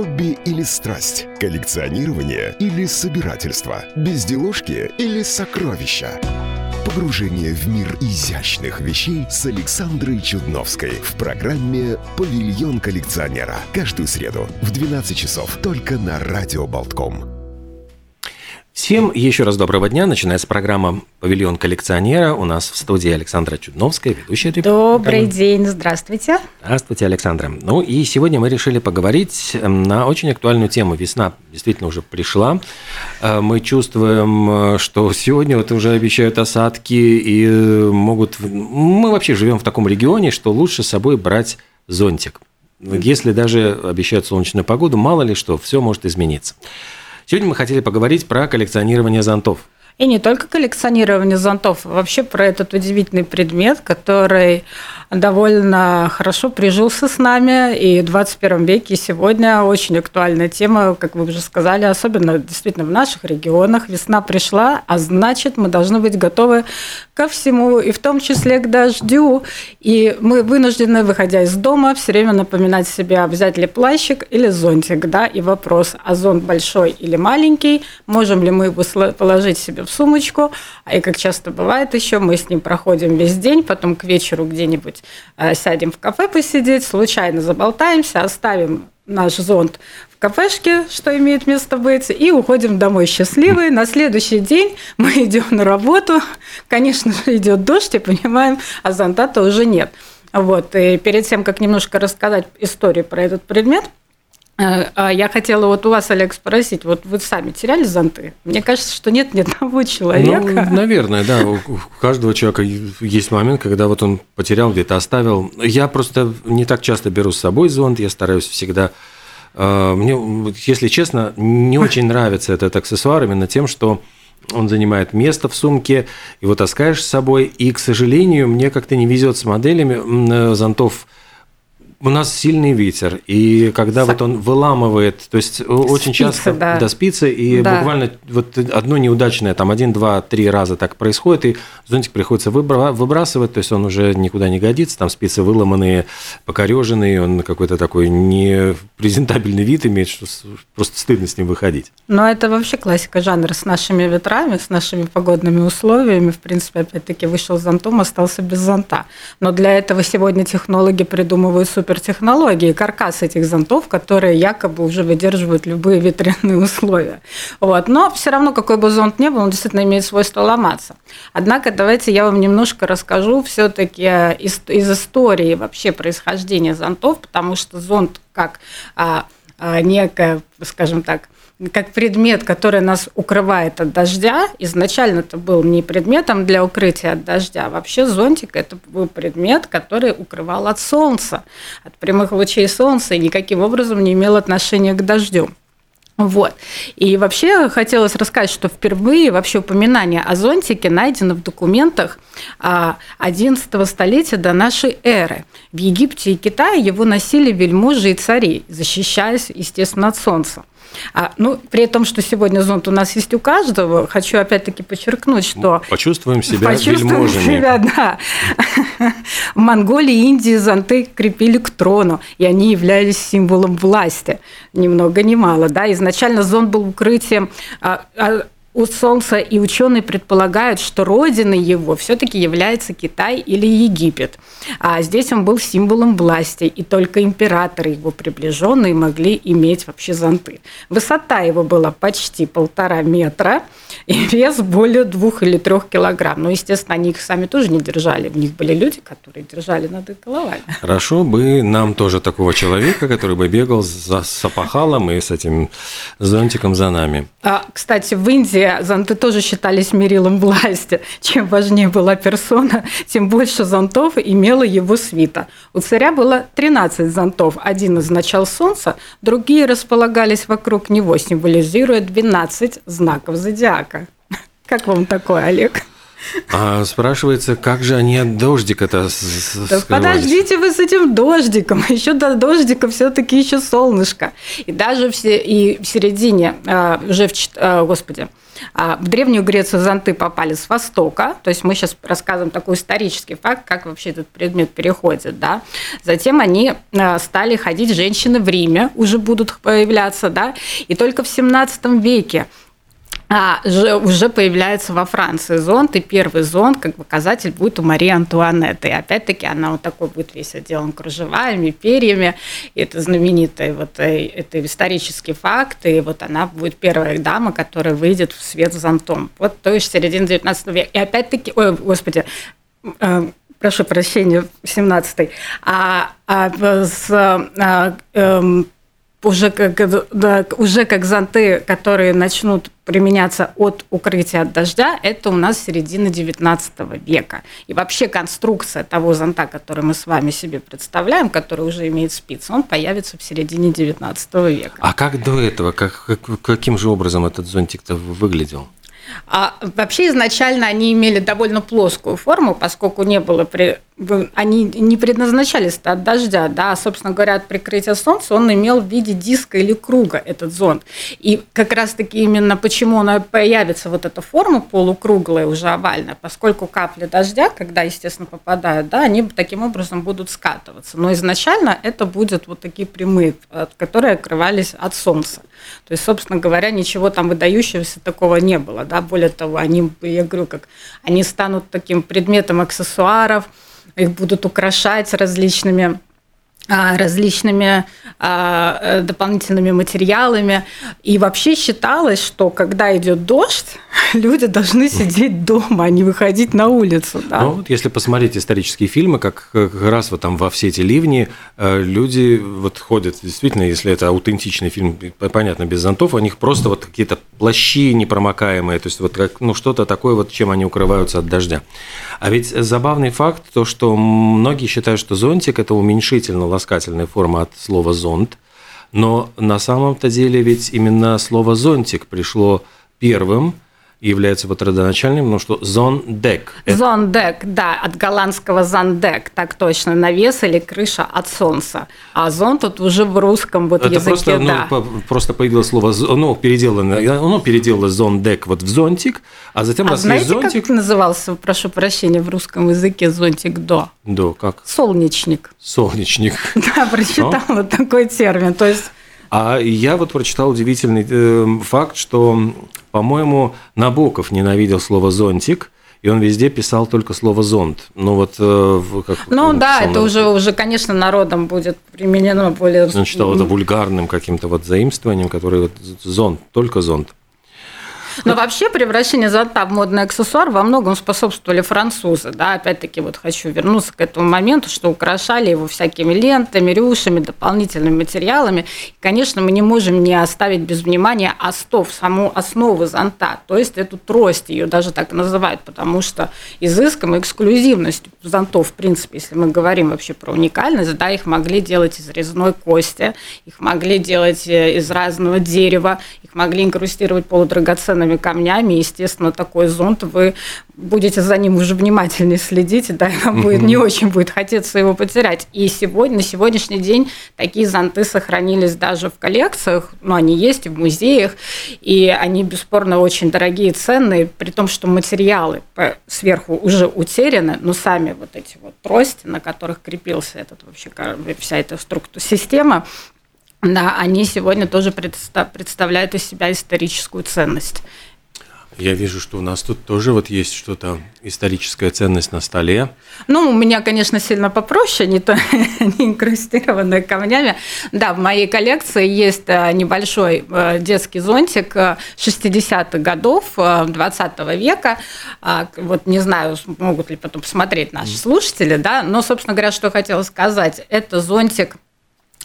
Хобби или страсть? Коллекционирование или собирательство? Безделушки или сокровища? Погружение в мир изящных вещей с Александрой Чудновской в программе «Павильон коллекционера». Каждую среду в 12 часов только на Радио Болтком. Всем еще раз доброго дня. Начинается программа «Павильон коллекционера». У нас в студии Александра Чудновская, ведущая Добрый день, здравствуйте. Здравствуйте, Александра. Ну и сегодня мы решили поговорить эм, на очень актуальную тему. Весна действительно уже пришла. Э, мы чувствуем, э, что сегодня вот уже обещают осадки и э, могут... Мы вообще живем в таком регионе, что лучше с собой брать зонтик. Если даже обещают солнечную погоду, мало ли что, все может измениться. Сегодня мы хотели поговорить про коллекционирование зонтов. И не только коллекционирование зонтов, вообще про этот удивительный предмет, который довольно хорошо прижился с нами, и в 21 веке сегодня очень актуальная тема, как вы уже сказали, особенно действительно в наших регионах. Весна пришла, а значит, мы должны быть готовы ко всему, и в том числе к дождю. И мы вынуждены, выходя из дома, все время напоминать себе, взять ли плащик или зонтик, да, и вопрос, а зонт большой или маленький, можем ли мы его положить себе в сумочку, и как часто бывает еще, мы с ним проходим весь день, потом к вечеру где-нибудь где э, сядем в кафе посидеть, случайно заболтаемся, оставим наш зонт в кафешке, что имеет место быть, и уходим домой счастливые. На следующий день мы идем на работу. Конечно же, идет дождь, и понимаем, а зонта-то уже нет. Вот. И перед тем, как немножко рассказать историю про этот предмет – а я хотела вот у вас, Олег, спросить, вот вы сами теряли зонты? Мне кажется, что нет ни одного человека. Ну, наверное, да. У каждого человека есть момент, когда вот он потерял, где-то оставил. Я просто не так часто беру с собой зонт, я стараюсь всегда... Э, мне, если честно, не очень нравится этот аксессуар именно тем, что он занимает место в сумке, его таскаешь с собой, и, к сожалению, мне как-то не везет с моделями э, зонтов у нас сильный ветер, и когда вот он выламывает, то есть спицы, очень часто да. Да, спицы, и да. буквально вот одно неудачное, там один, два, три раза так происходит, и зонтик приходится выбрасывать, то есть он уже никуда не годится, там спицы выломанные, покореженные, он какой-то такой непрезентабельный вид имеет, что просто стыдно с ним выходить. Но это вообще классика жанра с нашими ветрами, с нашими погодными условиями, в принципе, опять-таки вышел с зонтом, остался без зонта. Но для этого сегодня технологи придумывают супер супертехнологии, каркас этих зонтов, которые якобы уже выдерживают любые ветряные условия. Вот. Но все равно, какой бы зонт ни был, он действительно имеет свойство ломаться. Однако давайте я вам немножко расскажу все-таки из, из истории вообще происхождения зонтов, потому что зонт как а, а, некая, скажем так, как предмет, который нас укрывает от дождя. Изначально это был не предметом для укрытия от дождя. Вообще зонтик – это был предмет, который укрывал от солнца, от прямых лучей солнца и никаким образом не имел отношения к дождю. Вот. И вообще хотелось рассказать, что впервые вообще упоминание о зонтике найдено в документах XI а, столетия до нашей эры. В Египте и Китае его носили вельможи и цари, защищаясь, естественно, от солнца. А, ну, при том, что сегодня зонт у нас есть у каждого, хочу опять-таки подчеркнуть, что... Почувствуем себя почувствуем вельможами. себя, да. В Монголии и Индии зонты крепили к трону, и они являлись символом власти. Ни много ни мало. Да? Изначально зонт был укрытием а, а, у Солнца, и ученые предполагают, что родиной его все-таки является Китай или Египет. А здесь он был символом власти, и только императоры его приближенные могли иметь вообще зонты. Высота его была почти полтора метра, и вес более двух или трех килограмм. Ну, естественно, они их сами тоже не держали. У них были люди, которые держали над их головами. Хорошо бы нам тоже такого человека, который бы бегал за сапахалом и с этим зонтиком за нами. А, кстати, в Индии зонты тоже считались мерилом власти. Чем важнее была персона, тем больше зонтов имела его свита. У царя было 13 зонтов. Один означал солнце, другие располагались вокруг него, символизируя 12 знаков зодиака. Как вам такое, Олег? А спрашивается, как же они от дождика-то да Подождите вы с этим дождиком. Еще до дождика все-таки еще солнышко. И даже все, и в середине, а, уже в, а, господи, А, в Древнюю Грецию зонты попали с востока, то есть мы сейчас рассказываем такой исторический факт, как вообще этот предмет переходит. Да? Затем они а, стали ходить, женщины в Риме уже будут появляться, да? и только в 17 веке а, уже появляется во Франции зонт, и первый зонт, как показатель, будет у Марии Антуанетты. И опять-таки она вот такой будет весь отделан кружевами, перьями. И это знаменитый вот э, это исторический факт, и вот она будет первая дама, которая выйдет в свет с зонтом. Вот то есть середина 19 века. И опять-таки, ой, господи, э, прошу прощения, 17 а, а с а, э, уже как, да, уже как зонты, которые начнут применяться от укрытия от дождя, это у нас середина XIX века. И вообще конструкция того зонта, который мы с вами себе представляем, который уже имеет спицы, он появится в середине XIX века. А как до этого, как, как, каким же образом этот зонтик-то выглядел? А вообще изначально они имели довольно плоскую форму, поскольку не было при они не предназначались от дождя, да, а, собственно говоря, от прикрытия солнца он имел в виде диска или круга этот зонд. И как раз-таки именно почему она появится вот эта форма полукруглая, уже овальная, поскольку капли дождя, когда, естественно, попадают, да, они таким образом будут скатываться. Но изначально это будет вот такие прямые, которые открывались от солнца. То есть, собственно говоря, ничего там выдающегося такого не было, да, более того, они, я говорю, как они станут таким предметом аксессуаров, их будут украшать различными различными а, э, дополнительными материалами. И вообще считалось, что когда идет дождь, люди должны сидеть дома, а не выходить на улицу. Да? Ну, вот если посмотреть исторические фильмы, как, как раз вот там во все эти ливни э, люди вот ходят, действительно, если это аутентичный фильм, понятно, без зонтов, у них просто вот какие-то плащи непромокаемые, то есть вот как, ну, что-то такое, вот чем они укрываются от дождя. А ведь забавный факт, то, что многие считают, что зонтик – это уменьшительно ласкательная форма от слова «зонт», но на самом-то деле ведь именно слово «зонтик» пришло первым – является вот родоначальным, ну что зондек. Зондек, да, от голландского зондек, так точно, навес или крыша от солнца. А зон тут уже в русском вот Это языке, просто, ну, да. Ну, просто появилось слово, ну, переделано, оно переделалось зондек вот в зонтик, а затем а знаете, зонтик. как назывался, прошу прощения, в русском языке зонтик до? До, как? Солнечник. Солнечник. Да, прочитала такой термин, то есть а я вот прочитал удивительный э, факт, что, по-моему, Набоков ненавидел слово «зонтик», и он везде писал только слово зонт. Ну вот э, как Ну да, это уже уже, конечно, народом будет применено более. Он считал это вульгарным каким-то вот заимствованием, которое вот зонт, только зонт. Но вообще превращение зонта в модный аксессуар во многом способствовали французы. Да? Опять-таки вот хочу вернуться к этому моменту, что украшали его всякими лентами, рюшами, дополнительными материалами. И, конечно, мы не можем не оставить без внимания остов, саму основу зонта, то есть эту трость, ее даже так называют, потому что изыском и эксклюзивностью зонтов, в принципе, если мы говорим вообще про уникальность, да, их могли делать из резной кости, их могли делать э, из разного дерева, их могли инкрустировать полудрагоценными драгоценными камнями. Естественно, такой зонт вы будете за ним уже внимательнее следить, да, и вам будет не очень будет хотеться его потерять. И сегодня, на сегодняшний день такие зонты сохранились даже в коллекциях, ну, они есть и в музеях, и они бесспорно очень дорогие, ценные, при том, что материалы сверху уже утеряны, но сами вот эти вот трости, на которых крепился этот вообще вся эта структура, система, да, они сегодня тоже представляют из себя историческую ценность. Я вижу, что у нас тут тоже вот есть что-то историческая ценность на столе. Ну, у меня, конечно, сильно попроще, не то не инкрустированные камнями. Да, в моей коллекции есть э, небольшой э, детский зонтик 60-х э, годов 20 века. А, вот не знаю, могут ли потом посмотреть наши слушатели, да, но, собственно говоря, что я хотела сказать, это зонтик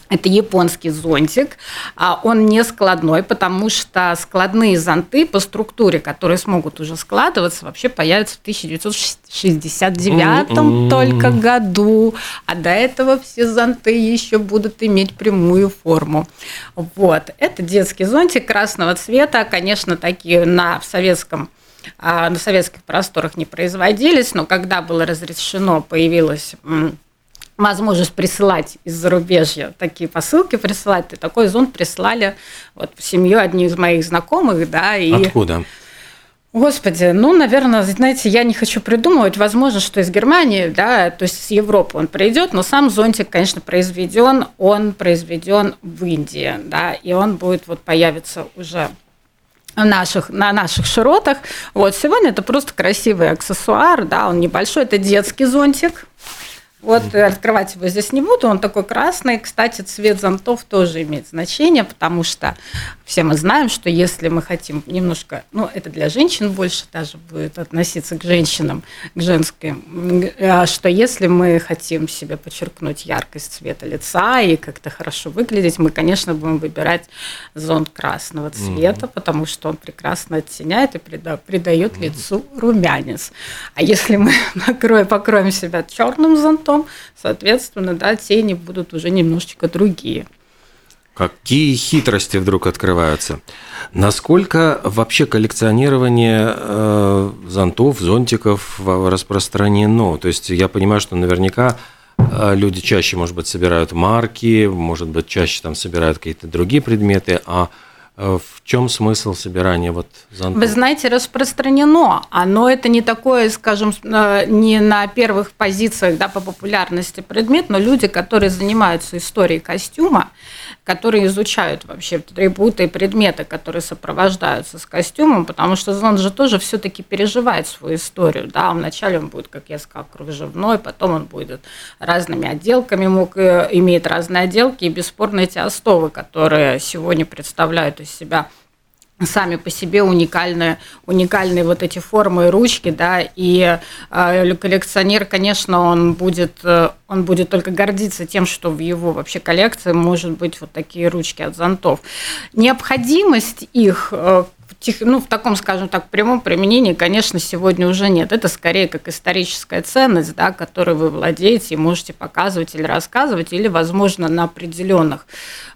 это японский зонтик. А он не складной, потому что складные зонты по структуре, которые смогут уже складываться, вообще появятся в 1969 mm-hmm. только году. А до этого все зонты еще будут иметь прямую форму. Вот. Это детский зонтик красного цвета. Конечно, такие на советском а, на советских просторах не производились, но когда было разрешено, появилась возможность присылать из зарубежья такие посылки присылать. И такой зонт прислали вот семью одни из моих знакомых, да. И... Откуда? Господи, ну, наверное, знаете, я не хочу придумывать. Возможно, что из Германии, да, то есть с Европы он придет, но сам зонтик, конечно, произведен, он произведен в Индии, да, и он будет вот появиться уже наших, на наших широтах. Вот сегодня это просто красивый аксессуар, да, он небольшой, это детский зонтик, вот открывать его здесь не буду, он такой красный. Кстати, цвет зонтов тоже имеет значение, потому что все мы знаем, что если мы хотим немножко, ну, это для женщин больше даже будет относиться к женщинам, к женским, а что если мы хотим себе подчеркнуть яркость цвета лица и как-то хорошо выглядеть, мы, конечно, будем выбирать зонт красного цвета, mm-hmm. потому что он прекрасно оттеняет и придает mm-hmm. лицу румянец. А если мы покроем себя черным зонтом, потом, соответственно, да, тени будут уже немножечко другие. Какие хитрости вдруг открываются? Насколько вообще коллекционирование э, зонтов, зонтиков распространено? То есть я понимаю, что наверняка э, люди чаще, может быть, собирают марки, может быть, чаще там собирают какие-то другие предметы, а в чем смысл собирания вот зонтов? Вы знаете, распространено. Оно это не такое, скажем, э, не на первых позициях да, по популярности предмет, но люди, которые занимаются историей костюма, которые изучают вообще атрибуты и предметы, которые сопровождаются с костюмом, потому что зонт же тоже все-таки переживает свою историю. Да? Вначале он будет, как я сказала, кружевной, потом он будет разными отделками, мог, э, имеет разные отделки, и бесспорно эти остовы, которые сегодня представляют из себя сами по себе уникальные, уникальные вот эти формы и ручки, да, и э, коллекционер, конечно, он будет, э, он будет только гордиться тем, что в его вообще коллекции может быть вот такие ручки от зонтов. Необходимость их э, ну, в таком, скажем так, прямом применении, конечно, сегодня уже нет. Это скорее как историческая ценность, да, которой вы владеете и можете показывать или рассказывать, или, возможно, на определенных,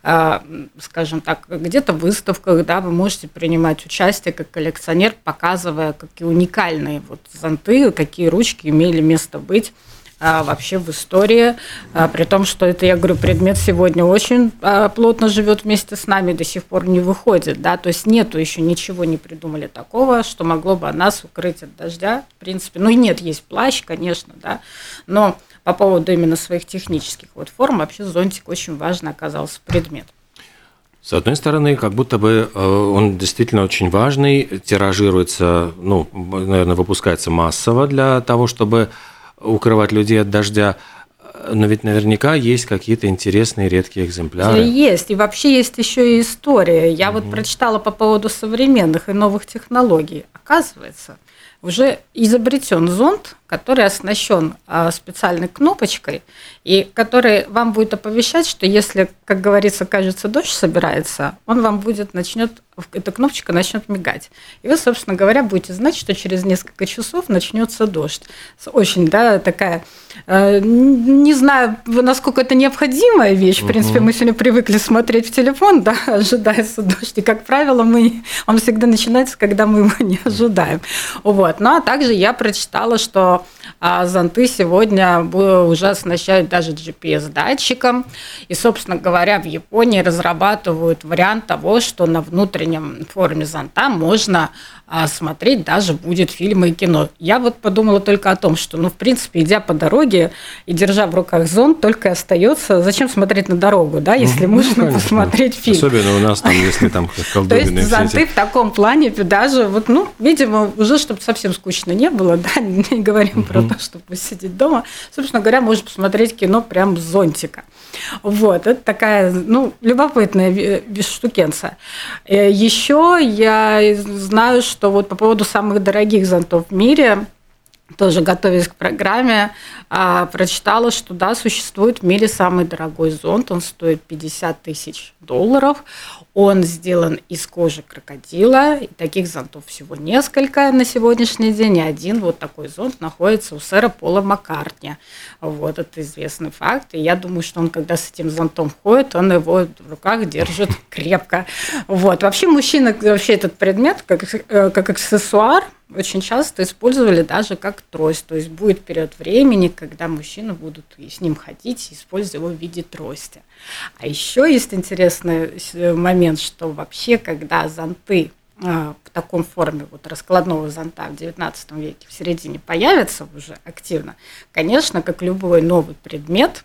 э, скажем так, где-то выставках, да, вы можете принимать участие как коллекционер, показывая, какие уникальные вот зонты, какие ручки имели место быть а, вообще в истории, а, при том, что это, я говорю, предмет сегодня очень а, плотно живет вместе с нами, до сих пор не выходит, да, то есть нету еще ничего не придумали такого, что могло бы нас укрыть от дождя, в принципе, ну и нет, есть плащ, конечно, да, но по поводу именно своих технических вот форм вообще зонтик очень важный оказался предмет. С одной стороны, как будто бы э, он действительно очень важный, тиражируется, ну, наверное, выпускается массово для того, чтобы укрывать людей от дождя. Но ведь наверняка есть какие-то интересные редкие экземпляры. Есть. И вообще есть еще и история. Я угу. вот прочитала по поводу современных и новых технологий. Оказывается, уже изобретен зонд, который оснащен а, специальной кнопочкой, и который вам будет оповещать, что если, как говорится, кажется, дождь собирается, он вам будет начнет, эта кнопочка начнет мигать. И вы, собственно говоря, будете знать, что через несколько часов начнется дождь. Очень, да, такая, э, не знаю, насколько это необходимая вещь. В принципе, мы сегодня привыкли смотреть в телефон, да, ожидается дождь. И, как правило, мы, он всегда начинается, когда мы его не ожидаем. Вот. Ну, а также я прочитала, что now а зонты сегодня уже оснащают даже GPS-датчиком. И, собственно говоря, в Японии разрабатывают вариант того, что на внутреннем форме зонта можно а смотреть даже будет фильмы и кино. Я вот подумала только о том, что, ну, в принципе, идя по дороге и держа в руках зонт, только остается, зачем смотреть на дорогу, да, если ну, можно конечно. посмотреть фильм. Особенно у нас там, если там колдобины. То есть зонты в таком плане даже, вот, ну, видимо, уже, чтобы совсем скучно не было, да, не говорим про то, чтобы посидеть дома. Собственно говоря, можно посмотреть кино прям с зонтика. Вот, это такая, ну, любопытная штукенция. Э, Еще я знаю, что вот по поводу самых дорогих зонтов в мире, тоже готовясь к программе, а, прочитала, что да, существует в мире самый дорогой зонт, он стоит 50 тысяч долларов, он сделан из кожи крокодила, и таких зонтов всего несколько на сегодняшний день, и один вот такой зонт находится у сэра Пола Маккартни. Вот, это известный факт, и я думаю, что он, когда с этим зонтом ходит, он его в руках держит крепко. Вот, вообще мужчина, вообще этот предмет, как, э, как аксессуар, очень часто использовали даже как трость. То есть будет период времени, когда мужчины будут с ним ходить, используя его в виде трости. А еще есть интересный момент, что вообще, когда зонты а, в таком форме вот раскладного зонта в XIX веке в середине появится уже активно, конечно, как любой новый предмет,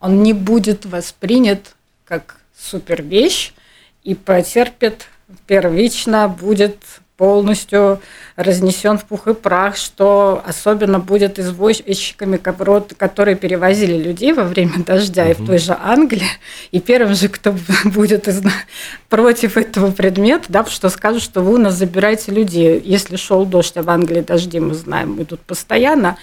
он не будет воспринят как супер вещь и потерпит первично, будет полностью разнесен в пух и прах, что особенно будет извозчиками, которые перевозили людей во время дождя угу. и в той же Англии. И первым же, кто будет из... против этого предмета, да, что скажут, что вы у нас забираете людей. Если шел дождь, а в Англии дожди, мы знаем, идут постоянно,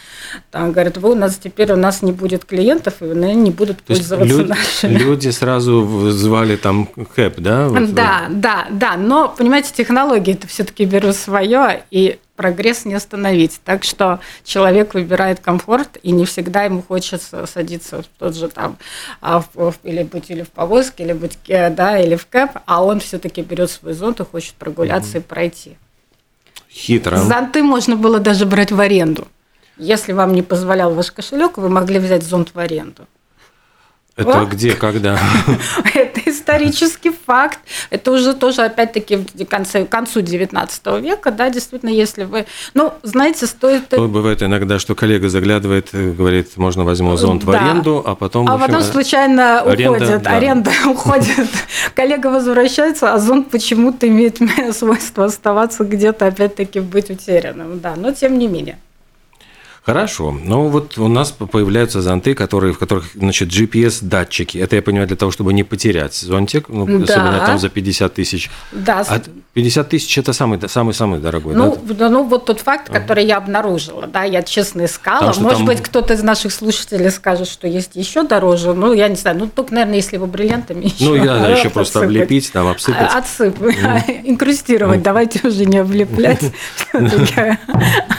там говорят, вы у нас теперь у нас не будет клиентов, и они не будут То пользоваться люди, нашими. Люди сразу звали там кэп, да? Вот да, да, да. Но, понимаете, технологии это все-таки берут свое, и прогресс не остановить. Так что человек выбирает комфорт, и не всегда ему хочется садиться в тот же там, а, в, или быть или в повозке, или быть, э, да, или в кэп, а он все-таки берет свой зонт и хочет прогуляться угу. и пройти. Хитро. Зонты можно было даже брать в аренду. Если вам не позволял ваш кошелек, вы могли взять зонт в аренду. Это вот. где, когда? Исторический факт. Это уже тоже, опять-таки, в конце, к концу XIX века, да, действительно, если вы... Ну, знаете, стоит... То бывает иногда, что коллега заглядывает, говорит, можно возьму зонт да. в аренду, а потом... А потом случайно аренда, уходит, да. аренда уходит, коллега возвращается, а зонт почему-то имеет свойство оставаться где-то, опять-таки, быть утерянным, да, но тем не менее. Хорошо. Ну вот у нас появляются зонты, которые, в которых значит, GPS-датчики. Это, я понимаю, для того, чтобы не потерять зонтик, ну, да. особенно там за 50 тысяч. Да. А 50 тысяч – это самый-самый дорогой, ну, да? Ну, вот тот факт, который я обнаружила, да, я честно искала. Может там... быть, кто-то из наших слушателей скажет, что есть еще дороже. Ну, я не знаю, ну, только, наверное, если его бриллиантами еще. Ну, я, еще просто облепить, там, обсыпать. А, отсыпать, инкрустировать. Давайте уже не облеплять.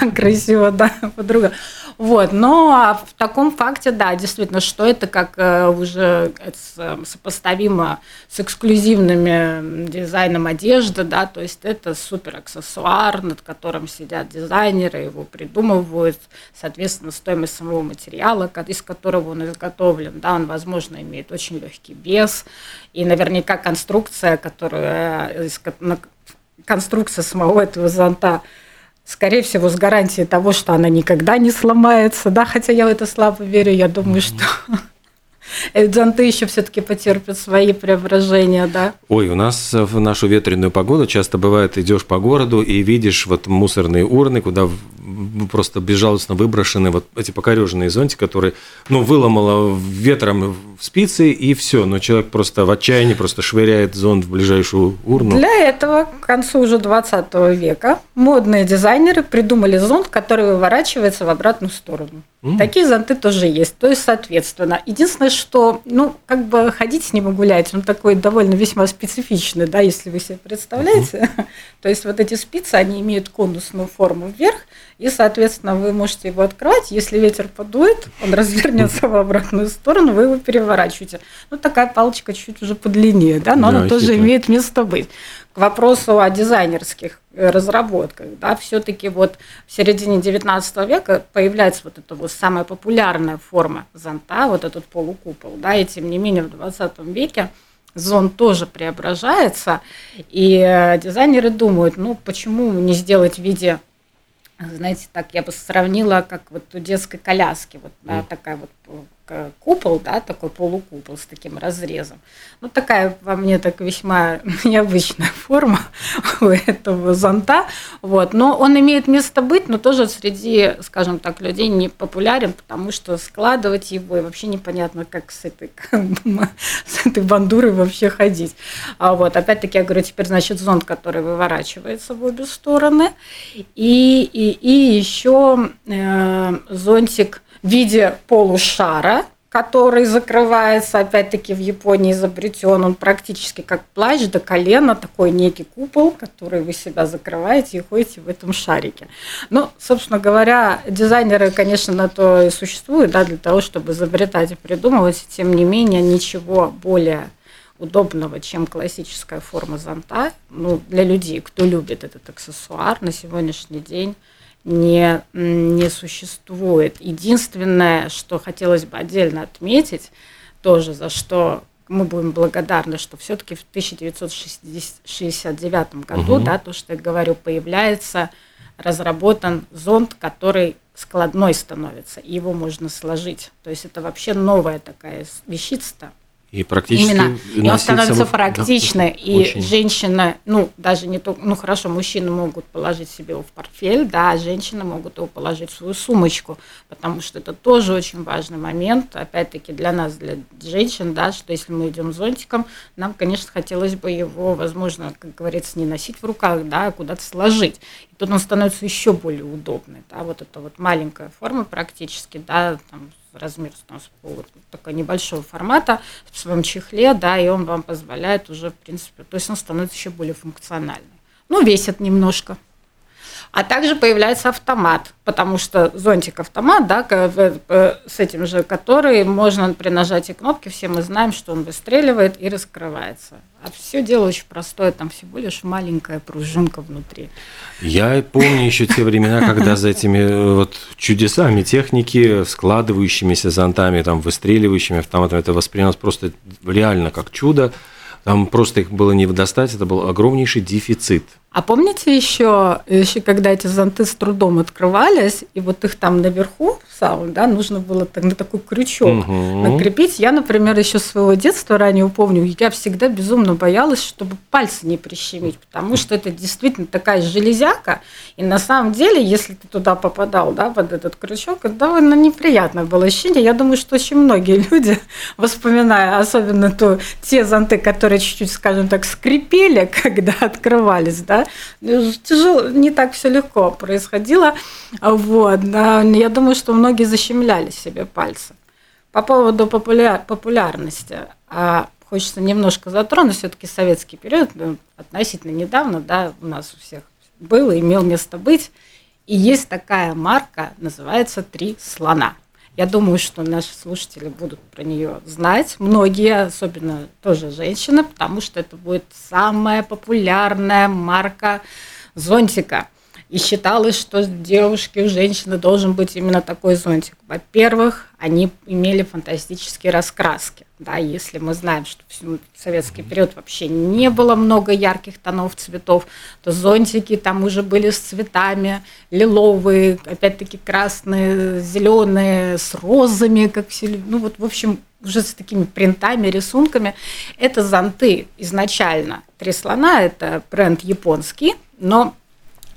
Красиво, да, подруга. Вот, но в таком факте, да, действительно, что это как э, уже сопоставимо с эксклюзивными дизайном одежды, да, то есть это супер аксессуар, над которым сидят дизайнеры, его придумывают, соответственно, стоимость самого материала, из которого он изготовлен, да, он, возможно, имеет очень легкий вес, и наверняка конструкция, которая, конструкция самого этого зонта скорее всего, с гарантией того, что она никогда не сломается, да, хотя я в это слабо верю, я думаю, что Зонты еще все-таки потерпят свои преображения, да? Ой, у нас в нашу ветреную погоду часто бывает, идешь по городу и видишь вот мусорные урны, куда просто безжалостно выброшены вот эти покореженные зонтики, которые, ну, выломало ветром спицы и все, но человек просто в отчаянии просто швыряет зонт в ближайшую урну. Для этого к концу уже 20 века модные дизайнеры придумали зонт, который выворачивается в обратную сторону. Mm. Такие зонты тоже есть. То есть, соответственно, единственное, что, ну, как бы ходить с ним и гулять, он такой довольно весьма специфичный, да, если вы себе представляете. То есть, вот эти спицы, они имеют конусную форму вверх, и, соответственно, вы можете его открывать. Если ветер подует, он развернется в обратную сторону, вы его переворачиваете. Ну, такая палочка чуть уже подлиннее, да, но да, она тоже имеет место быть к вопросу о дизайнерских э, разработках, да, все-таки вот в середине 19 века появляется вот эта вот самая популярная форма зонта, вот этот полукупол, да, и тем не менее в 20 веке зонт тоже преображается, и э, дизайнеры думают, ну почему не сделать в виде знаете, так я бы сравнила, как вот у детской коляски, вот да, такая вот купол, да, такой полукупол с таким разрезом. Ну, такая во мне так весьма необычная форма у этого зонта. Вот. Но он имеет место быть, но тоже среди, скажем так, людей не популярен, потому что складывать его и вообще непонятно, как с этой, с этой бандурой вообще ходить. А вот, опять-таки, я говорю, теперь, значит, зонт, который выворачивается в обе стороны. И, и, и еще э, зонтик в виде полушара, который закрывается, опять-таки, в Японии изобретен. Он практически как плащ до колена, такой некий купол, который вы себя закрываете и ходите в этом шарике. Ну, собственно говоря, дизайнеры, конечно, на то и существуют, да, для того, чтобы изобретать и придумывать. Тем не менее, ничего более удобного, чем классическая форма зонта, ну, для людей, кто любит этот аксессуар на сегодняшний день – не, не существует. Единственное, что хотелось бы отдельно отметить, тоже за что мы будем благодарны, что все-таки в 1969 году, угу. да, то, что я говорю, появляется, разработан зонд, который складной становится, и его можно сложить. То есть это вообще новая такая вещица и практически Именно. И он становится практичной. Да, и очень. женщина, ну, даже не только, ну, хорошо, мужчины могут положить себе его в портфель, да, а женщины могут его положить в свою сумочку, потому что это тоже очень важный момент, опять-таки, для нас, для женщин, да, что если мы идем зонтиком, нам, конечно, хотелось бы его, возможно, как говорится, не носить в руках, да, а куда-то сложить. И тут он становится еще более удобный, да, вот это вот маленькая форма практически, да, там, размер у нас вот такого небольшого формата в своем чехле, да, и он вам позволяет уже, в принципе, то есть он становится еще более функциональным. Ну, весит немножко. А также появляется автомат, потому что зонтик-автомат, да, с этим же, который можно при нажатии кнопки, все мы знаем, что он выстреливает и раскрывается. А все дело очень простое, там всего лишь маленькая пружинка внутри. Я помню еще те времена, когда за этими э, вот чудесами техники, складывающимися зонтами, там, выстреливающими автоматами, это воспринималось просто реально как чудо. Там просто их было не достать, это был огромнейший дефицит. А помните еще, еще когда эти зонты с трудом открывались, и вот их там наверху, сам, да, нужно было так, на такой крючок угу. накрепить. Я, например, еще с своего детства ранее помню, я всегда безумно боялась, чтобы пальцы не прищемить, потому что это действительно такая железяка, и на самом деле, если ты туда попадал, да, под этот крючок, это довольно неприятное было ощущение. Я думаю, что очень многие люди, воспоминая особенно то, те зонты, которые чуть-чуть, скажем так, скрипели, когда открывались, да, тяжело, не так все легко происходило. Вот. Я думаю, что многие защемляли себе пальцы. По поводу популяр, популярности. А хочется немножко затронуть, все-таки советский период, ну, относительно недавно, да, у нас у всех был, имел место быть. И есть такая марка, называется «Три слона». Я думаю, что наши слушатели будут про нее знать, многие, особенно тоже женщины, потому что это будет самая популярная марка зонтика. И считалось, что девушки, у женщины должен быть именно такой зонтик. Во-первых, они имели фантастические раскраски. Да, если мы знаем, что в советский период вообще не было много ярких тонов цветов, то зонтики там уже были с цветами, лиловые, опять-таки красные, зеленые, с розами, как все, ну вот, в общем, уже с такими принтами, рисунками. Это зонты изначально. Три слона – это бренд японский, но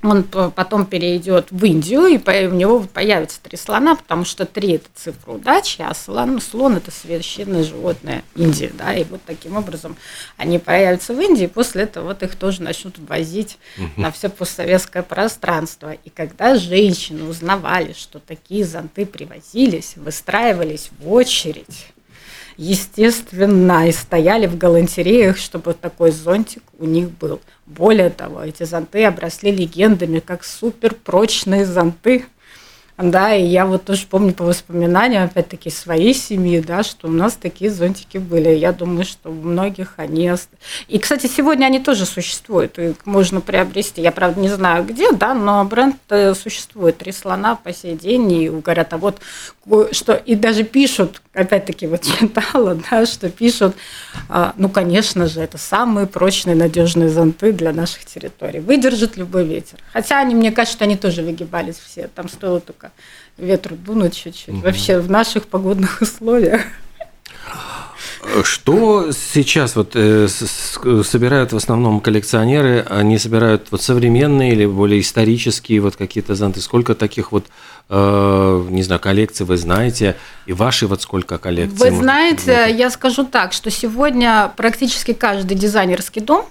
он потом перейдет в Индию, и у него появится три слона, потому что три – это цифра удачи, а слон, слон – это священное животное Индии. Да, и вот таким образом они появятся в Индии, и после этого вот их тоже начнут возить угу. на все постсоветское пространство. И когда женщины узнавали, что такие зонты привозились, выстраивались в очередь, естественно, и стояли в галантереях, чтобы такой зонтик у них был. Более того, эти зонты обросли легендами, как суперпрочные зонты, да, и я вот тоже помню по воспоминаниям, опять-таки, своей семьи, да, что у нас такие зонтики были. Я думаю, что у многих они... И, кстати, сегодня они тоже существуют, их можно приобрести. Я, правда, не знаю где, да, но бренд э, существует. Три слона по сей день, и говорят, а вот что... И даже пишут, опять-таки, вот читала, да, что пишут, а, ну, конечно же, это самые прочные, надежные зонты для наших территорий. Выдержит любой ветер. Хотя они, мне кажется, они тоже выгибались все. Там стоило только только ветру дунуть чуть-чуть. Угу. Вообще в наших погодных условиях. Что сейчас вот э, собирают в основном коллекционеры? Они собирают вот современные или более исторические вот какие-то зонты? Сколько таких вот, э, не знаю, коллекций вы знаете? И ваши вот сколько коллекций? Вы знаете, я скажу так, что сегодня практически каждый дизайнерский дом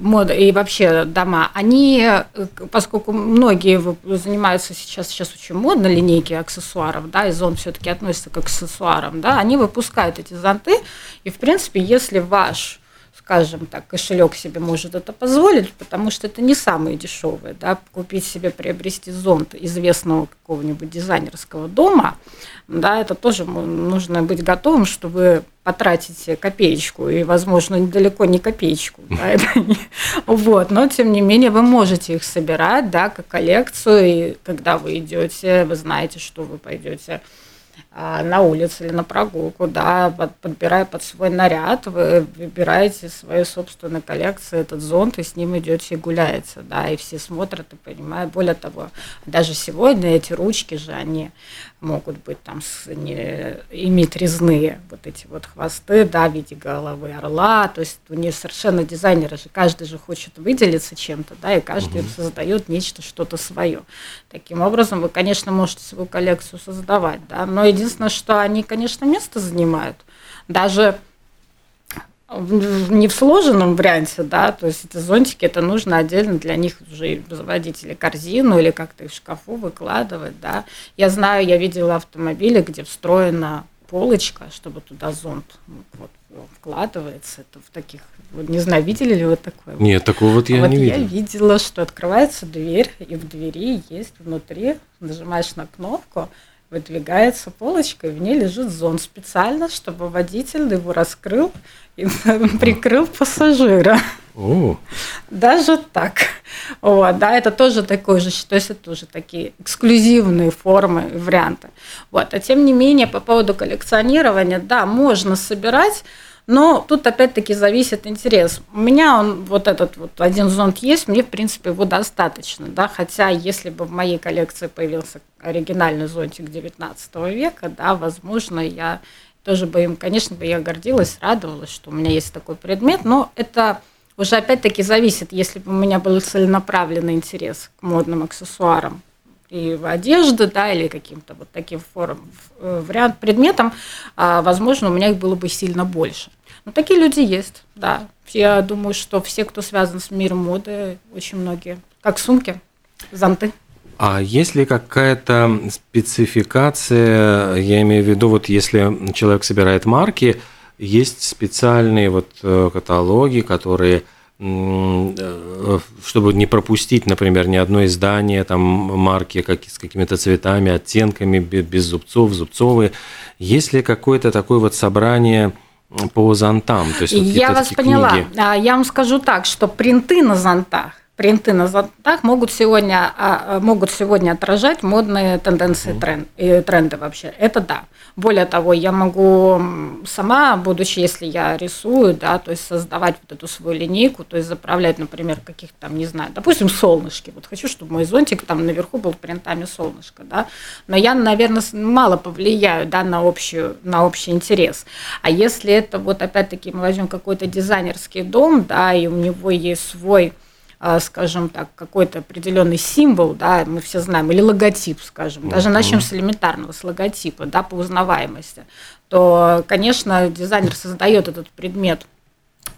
мода и вообще дома, они, э, поскольку многие занимаются сейчас, сейчас очень модно линейки аксессуаров, да, и зон все-таки относится к аксессуарам, да, они выпускают эти зонты, и, в принципе, если ваш скажем так, кошелек себе может это позволить, потому что это не самые дешевые. Да? Купить себе, приобрести зонт известного какого-нибудь дизайнерского дома, да, это тоже нужно быть готовым, чтобы потратить копеечку, и, возможно, далеко не копеечку. Да, это не... Вот, но, тем не менее, вы можете их собирать, да, как коллекцию, и когда вы идете, вы знаете, что вы пойдете на улице или на прогулку, да, подбирая под свой наряд, вы выбираете свою собственную коллекцию, этот зонт, и с ним идете и гуляете, да, и все смотрят и понимают. Более того, даже сегодня эти ручки же, они могут быть там с, не, иметь резные вот эти вот хвосты, да, в виде головы орла, то есть у них совершенно дизайнеры же, каждый же хочет выделиться чем-то, да, и каждый угу. создает нечто, что-то свое. Таким образом, вы, конечно, можете свою коллекцию создавать, да, но единственное, что они, конечно, место занимают, даже не в сложенном варианте, да, то есть эти зонтики, это нужно отдельно для них уже заводить или корзину, или как-то их в шкафу выкладывать, да. Я знаю, я видела автомобили, где встроена полочка, чтобы туда зонт вот, вкладывается. Это в таких, вот, не знаю, видели ли вы такое? Нет, такого вот я вот не видела. Я видела, что открывается дверь, и в двери есть внутри, нажимаешь на кнопку, выдвигается полочка, и в ней лежит зон специально, чтобы водитель его раскрыл и прикрыл пассажира. О. Даже так. Вот, да, это тоже такой же, то есть это тоже такие эксклюзивные формы и варианты. Вот, а тем не менее, по поводу коллекционирования, да, можно собирать, но тут опять-таки зависит интерес. У меня он, вот этот вот один зонт есть, мне, в принципе, его достаточно. Да? Хотя, если бы в моей коллекции появился оригинальный зонтик 19 века, да, возможно, я тоже бы им, конечно, бы я гордилась, радовалась, что у меня есть такой предмет, но это уже опять-таки зависит, если бы у меня был целенаправленный интерес к модным аксессуарам и в одежды, да, или каким-то вот таким форм, э, вариант предметом, а, возможно, у меня их было бы сильно больше. Но такие люди есть, да. Я думаю, что все, кто связан с миром моды, очень многие. Как сумки, зонты. А есть ли какая-то спецификация, я имею в виду, вот если человек собирает марки, есть специальные вот э, каталоги, которые чтобы не пропустить, например, ни одно издание, там марки как, с какими-то цветами, оттенками, без зубцов, зубцовые. Есть ли какое-то такое вот собрание по зонтам? То есть, вот Я вас поняла. Книги? А, я вам скажу так, что принты на зонтах принты на зонтах могут сегодня, а, могут сегодня отражать модные тенденции, тренд, и тренды вообще. Это да. Более того, я могу сама, будучи, если я рисую, да, то есть создавать вот эту свою линейку, то есть заправлять, например, каких-то там, не знаю, допустим, солнышки. Вот хочу, чтобы мой зонтик там наверху был принтами солнышко, да. Но я, наверное, мало повлияю, да, на, общую, на общий интерес. А если это вот опять-таки мы возьмем какой-то дизайнерский дом, да, и у него есть свой а, скажем так, какой-то определенный символ, да, мы все знаем, или логотип, скажем, даже начнем с элементарного, с логотипа, да, по узнаваемости, то, конечно, дизайнер создает этот предмет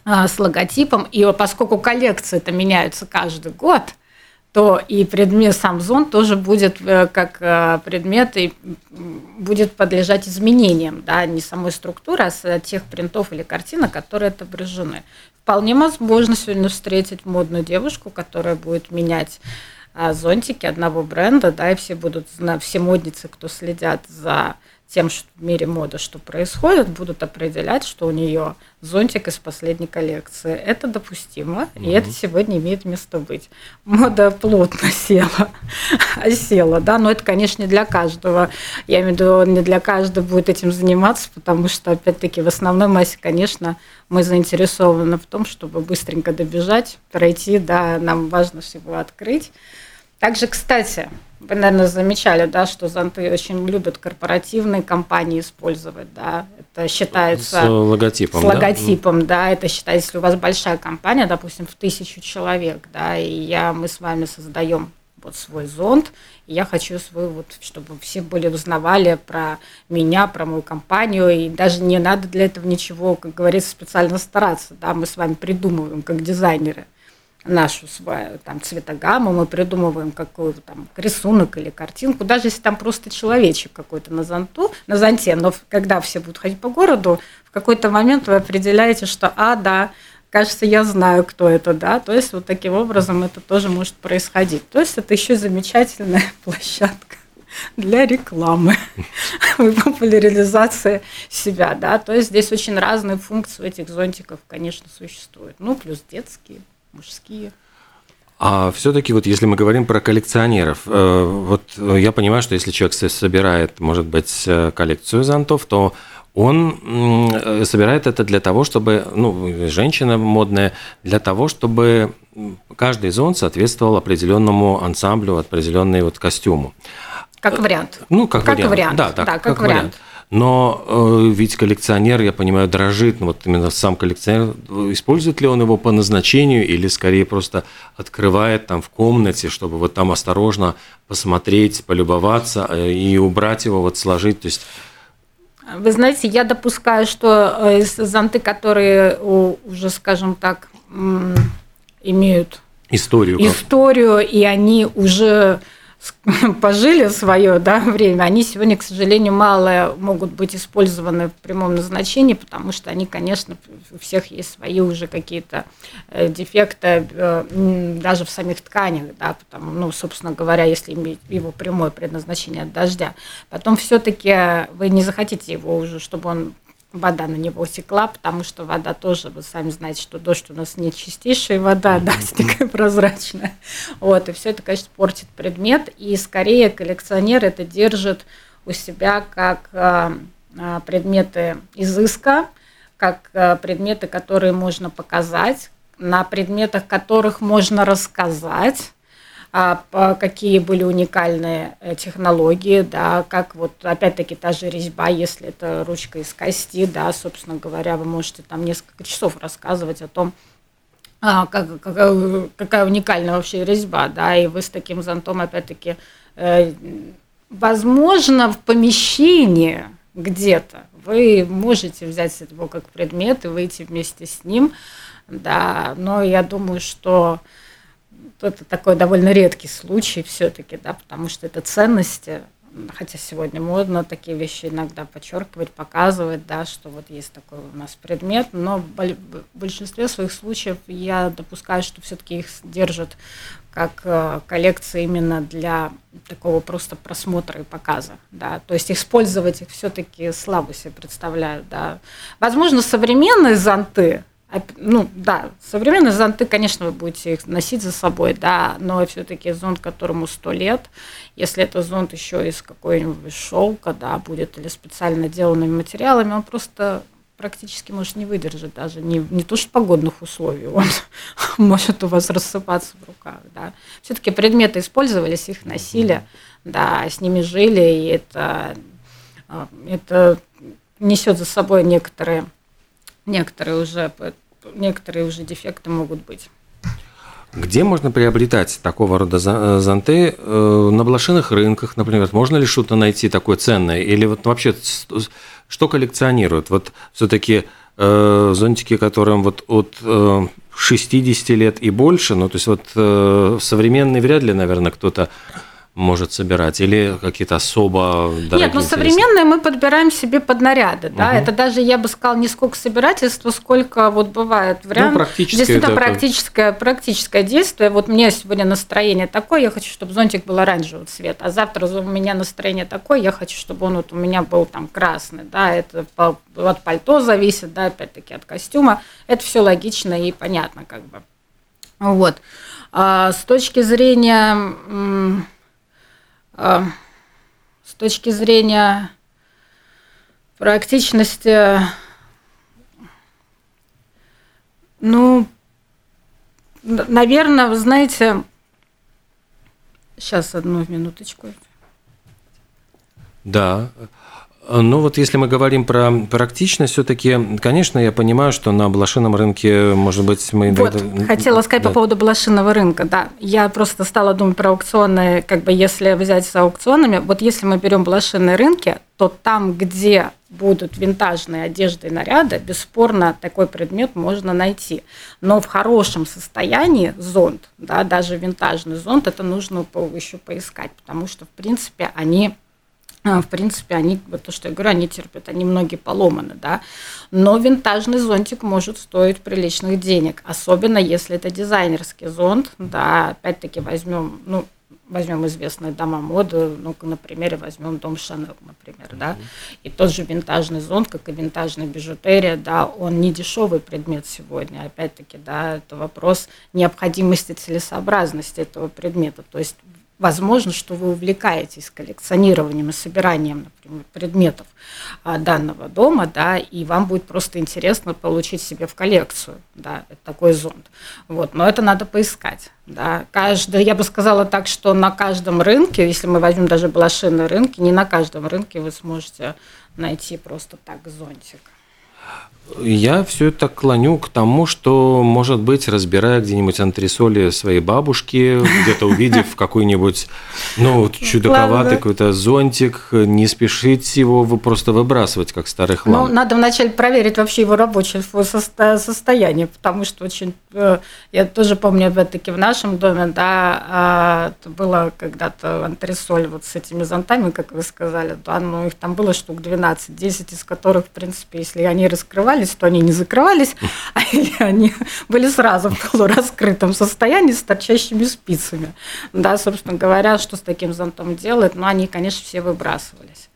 а, с логотипом, и поскольку коллекции это меняются каждый год, то и предмет сам зон тоже будет э, как э, предмет и будет подлежать изменениям, да, не самой структуры, а с тех принтов или картинок, которые отображены. Вполне возможно сегодня встретить модную девушку, которая будет менять а, зонтики одного бренда, да, и все будут, все модницы, кто следят за тем, что в мире моды, что происходит, будут определять, что у нее зонтик из последней коллекции. Это допустимо, угу. и это сегодня имеет место быть. Мода плотно села, осела, да, но это, конечно, не для каждого. Я имею в виду, не для каждого будет этим заниматься, потому что, опять-таки, в основной массе, конечно, мы заинтересованы в том, чтобы быстренько добежать, пройти, да, нам важно всего открыть. Также, кстати, вы, наверное, замечали, да, что зонты очень любят корпоративные компании использовать, да, это считается... С логотипом, С логотипом, да, да. Это считается, если у вас большая компания, допустим, в тысячу человек, да, и я, мы с вами создаем вот свой зонт, и я хочу свой, вот, чтобы все были узнавали про меня, про мою компанию, и даже не надо для этого ничего, как говорится, специально стараться, да, мы с вами придумываем, как дизайнеры, нашу свою там цветогамму, мы придумываем какой-то там рисунок или картинку, даже если там просто человечек какой-то на зонту, на зонте, но когда все будут ходить по городу, в какой-то момент вы определяете, что, а, да, кажется, я знаю, кто это, да, то есть вот таким образом это тоже может происходить. То есть это еще замечательная площадка для рекламы, популяризации себя, да, то есть здесь очень разные функции этих зонтиков, конечно, существуют, ну, плюс детские мужские. А все-таки вот если мы говорим про коллекционеров, э, вот я понимаю, что если человек собирает, может быть, э, коллекцию зонтов, то он собирает это для того, чтобы, ну, женщина модная, для того, чтобы каждый зонт соответствовал определенному ансамблю, определенной вот костюму. Как вариант. Ну, как, как вариант. вариант. Да, да, да как, как вариант. вариант. Но э, ведь коллекционер, я понимаю, дрожит, ну, вот именно сам коллекционер, использует ли он его по назначению или скорее просто открывает там в комнате, чтобы вот там осторожно посмотреть, полюбоваться э, и убрать его, вот сложить, то есть вы знаете, я допускаю, что э, зонты, которые уже, скажем так, имеют историю, историю и они уже пожили свое да, время, они сегодня, к сожалению, мало могут быть использованы в прямом назначении, потому что они, конечно, у всех есть свои уже какие-то э, дефекты э, даже в самих тканях, да, потому, ну, собственно говоря, если иметь его прямое предназначение от дождя. Потом все-таки вы не захотите его уже, чтобы он вода на него текла, потому что вода тоже, вы сами знаете, что дождь у нас не чистейшая вода, да, такая прозрачная. Вот, и все это, конечно, портит предмет, и скорее коллекционер это держит у себя как а, а, предметы изыска, как а, предметы, которые можно показать, на предметах которых можно рассказать, какие были уникальные э, технологии, да, как вот опять-таки та же резьба, если это ручка из кости, да, собственно говоря, вы можете там несколько часов рассказывать о том, а, как, какая, какая уникальная вообще резьба, да, и вы с таким зонтом опять-таки, э, возможно, в помещении где-то вы можете взять его как предмет и выйти вместе с ним, да, но я думаю, что это такой довольно редкий случай все-таки, да, потому что это ценности, хотя сегодня модно такие вещи иногда подчеркивать, показывать, да, что вот есть такой у нас предмет, но в большинстве своих случаев я допускаю, что все-таки их держат как э, коллекции именно для такого просто просмотра и показа, да, то есть использовать их все-таки слабо себе представляю, да. Возможно, современные зонты, ну да, современные зонты, конечно, вы будете их носить за собой, да, но все-таки зонт, которому сто лет, если это зонт еще из какой-нибудь шелка, да, будет или специально деланными материалами, он просто практически может не выдержать даже не, не то что погодных условий, он может у вас рассыпаться в руках, да. Все-таки предметы использовались, их носили, да, с ними жили, и это, а, это несет за собой некоторые некоторые уже, некоторые уже дефекты могут быть. Где можно приобретать такого рода э, зонты? Э, на блошиных рынках, например, можно ли что-то найти такое ценное? Или вот вообще, что коллекционируют? Вот все-таки э, зонтики, которым вот от 60 лет и больше, ну, то есть вот современный вряд ли, наверное, кто-то может собирать или какие-то особо дорогие? Нет, ну современные мы подбираем себе под наряды, да, угу. это даже, я бы сказала, не сколько собирательства, сколько вот бывает вариант. Ну, практическое. Действительно, это... практическое, практическое действие. Вот меня сегодня настроение такое, я хочу, чтобы зонтик был оранжевого цвета, а завтра у меня настроение такое, я хочу, чтобы он вот у меня был там красный, да, это от пальто зависит, да, опять-таки от костюма, это все логично и понятно как бы. Вот. А с точки зрения с точки зрения практичности, ну, наверное, вы знаете, сейчас одну минуточку. Да, ну вот если мы говорим про практичность, все-таки, конечно, я понимаю, что на блошином рынке, может быть, мы... Вот, хотела сказать да. по поводу блошиного рынка, да. Я просто стала думать про аукционы, как бы если взять с аукционами, вот если мы берем блошиные рынки, то там, где будут винтажные одежды и наряды, бесспорно такой предмет можно найти. Но в хорошем состоянии зонт, да, даже винтажный зонт, это нужно еще поискать, потому что, в принципе, они в принципе, они, вот то, что я говорю, они терпят, они многие поломаны, да, но винтажный зонтик может стоить приличных денег, особенно если это дизайнерский зонт, да, опять-таки возьмем, ну, возьмем известные дома моды, ну, на примере возьмем дом Шанель, например, mm-hmm. да, и тот же винтажный зонт, как и винтажная бижутерия, да, он не дешевый предмет сегодня, опять-таки, да, это вопрос необходимости, целесообразности этого предмета, то есть возможно, что вы увлекаетесь коллекционированием и собиранием, например, предметов а, данного дома, да, и вам будет просто интересно получить себе в коллекцию, да, такой зонд. Вот, но это надо поискать, да. Каждый, я бы сказала так, что на каждом рынке, если мы возьмем даже блошиные рынки, не на каждом рынке вы сможете найти просто так зонтик. Я все это клоню к тому, что, может быть, разбирая где-нибудь антресоли своей бабушки, где-то увидев какой-нибудь, ну, чудаковатый какой-то зонтик, не спешить его просто выбрасывать, как старый хлам. Ну, надо вначале проверить вообще его рабочее состояние, потому что очень... Э, я тоже помню, опять-таки, в нашем доме, да, а, было когда-то антресоль вот с этими зонтами, как вы сказали, да, ну, их там было штук 12, 10 из которых, в принципе, если они раскрывали, закрывались, то они не закрывались, а они были сразу в полураскрытом состоянии с торчащими спицами. Да, собственно говоря, что с таким зонтом делать, но они, конечно, все выбрасывались.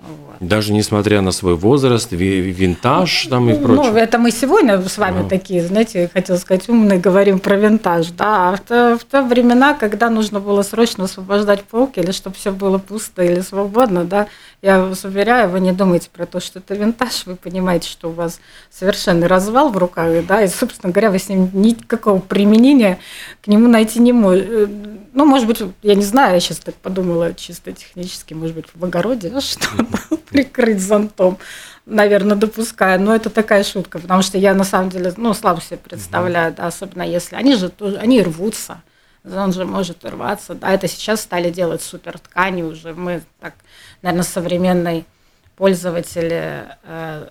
Вот. Даже несмотря на свой возраст, винтаж там и ну, прочее. Ну, это мы сегодня с вами а. такие, знаете, хотел сказать, умные, говорим про винтаж, да, а в те, в те времена, когда нужно было срочно освобождать полки, или чтобы все было пусто или свободно, да, я вас уверяю, вы не думаете про то, что это винтаж, вы понимаете, что у вас совершенный развал в руках, да, и, собственно говоря, вы с ним никакого применения к нему найти не можете. Ну, может быть, я не знаю, я сейчас так подумала чисто технически, может быть, в огороде что прикрыть зонтом, наверное, допускаю. Но это такая шутка, потому что я на самом деле, ну, слабо себе представляю, да, особенно если они же тоже, они рвутся. Он же может рваться. Да, это сейчас стали делать супер ткани уже. Мы так, наверное, современный пользователь э,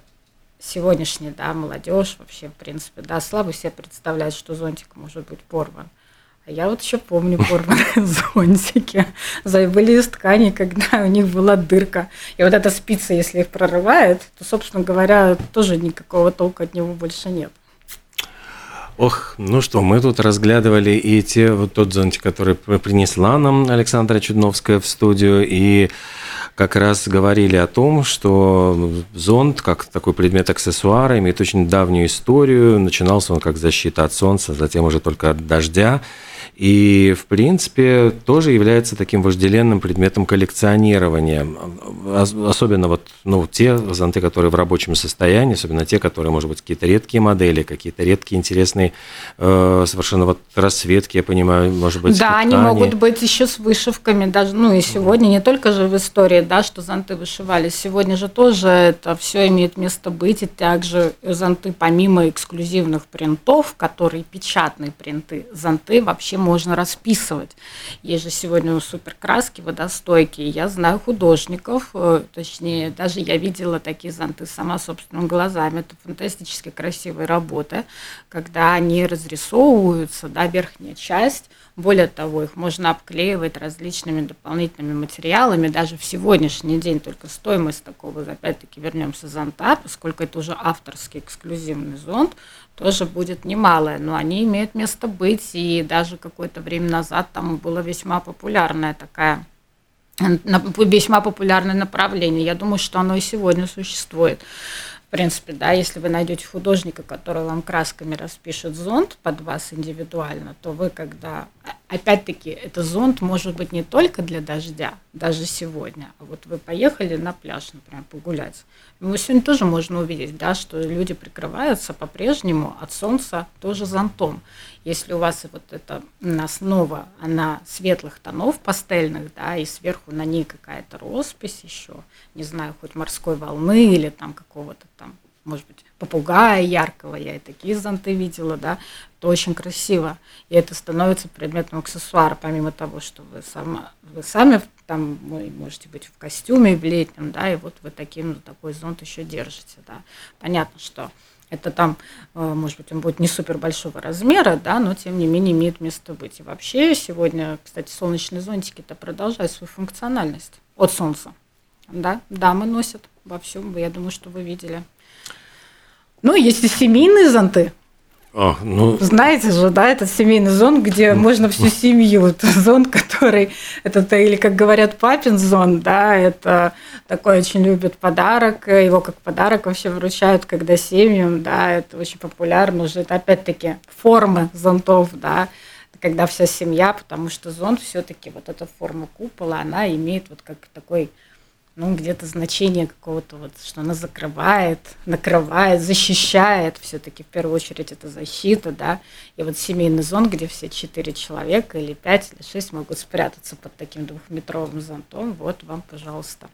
сегодняшний, да, молодежь вообще, в принципе, да, слабо себе представляет, что зонтик может быть порван. А я вот еще помню порванные зонтики. Были из ткани, когда у них была дырка. И вот эта спица, если их прорывает, то, собственно говоря, тоже никакого толка от него больше нет. Ох, ну что, мы тут разглядывали и те, вот тот зонтик, который принесла нам Александра Чудновская в студию, и как раз говорили о том, что зонт, как такой предмет аксессуара, имеет очень давнюю историю. Начинался он как защита от солнца, затем уже только от дождя. И, в принципе, тоже является таким вожделенным предметом коллекционирования. Особенно вот ну, те зонты, которые в рабочем состоянии, особенно те, которые, может быть, какие-то редкие модели, какие-то редкие интересные э, совершенно вот расцветки, я понимаю, может быть, Да, они могут быть еще с вышивками, даже, ну и сегодня, не только же в истории, да, что зонты вышивались, сегодня же тоже это все имеет место быть, и также зонты, помимо эксклюзивных принтов, которые печатные принты, зонты вообще можно расписывать. Есть же сегодня суперкраски водостойкие. Я знаю художников, э, точнее, даже я видела такие зонты сама собственными глазами. Это фантастически красивые работы, когда они разрисовываются, да, верхняя часть, более того, их можно обклеивать различными дополнительными материалами. Даже в сегодняшний день только стоимость такого, опять-таки вернемся зонта, поскольку это уже авторский эксклюзивный зонт, тоже будет немалая, но они имеют место быть, и даже какое-то время назад там было весьма популярная такая весьма популярное направление. Я думаю, что оно и сегодня существует. В принципе, да, если вы найдете художника, который вам красками распишет зонт под вас индивидуально, то вы, когда опять-таки, это зонт может быть не только для дождя, даже сегодня. А вот вы поехали на пляж, например, погулять. Ну, сегодня тоже можно увидеть, да, что люди прикрываются по-прежнему от солнца тоже зонтом. Если у вас вот эта основа, она светлых тонов пастельных, да, и сверху на ней какая-то роспись еще, не знаю, хоть морской волны или там какого-то там, может быть, попугая яркого, я и такие зонты видела, да, это очень красиво. И это становится предметом аксессуара, помимо того, что вы, сама, вы сами там можете быть в костюме в летнем, да, и вот вы таким, такой зонт еще держите, да. Понятно, что это там, э, может быть, он будет не супер большого размера, да, но тем не менее имеет место быть. И вообще сегодня, кстати, солнечные зонтики-то продолжают свою функциональность от солнца. Да, дамы носят во всем, я думаю, что вы видели. Ну, есть и семейные зонты. О, ну... Знаете же, да, этот семейный зон, где можно всю семью. Это зон, который, это, или, как говорят, папин зон, да, это такой очень любит подарок, его как подарок вообще вручают, когда семьям, да, это очень популярно уже, это опять-таки формы зонтов, да, когда вся семья, потому что зонт все-таки вот эта форма купола, она имеет вот как такой ну, где-то значение какого-то вот, что она закрывает, накрывает, защищает, все-таки в первую очередь это защита, да, и вот семейный зон, где все четыре человека или пять или шесть могут спрятаться под таким двухметровым зонтом, вот вам, пожалуйста.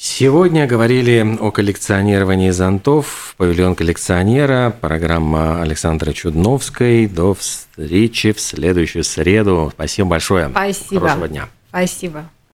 Сегодня говорили о коллекционировании зонтов. Павильон коллекционера. Программа Александра Чудновской. До встречи в следующую среду. Спасибо большое. Спасибо. Хорошего дня. Спасибо.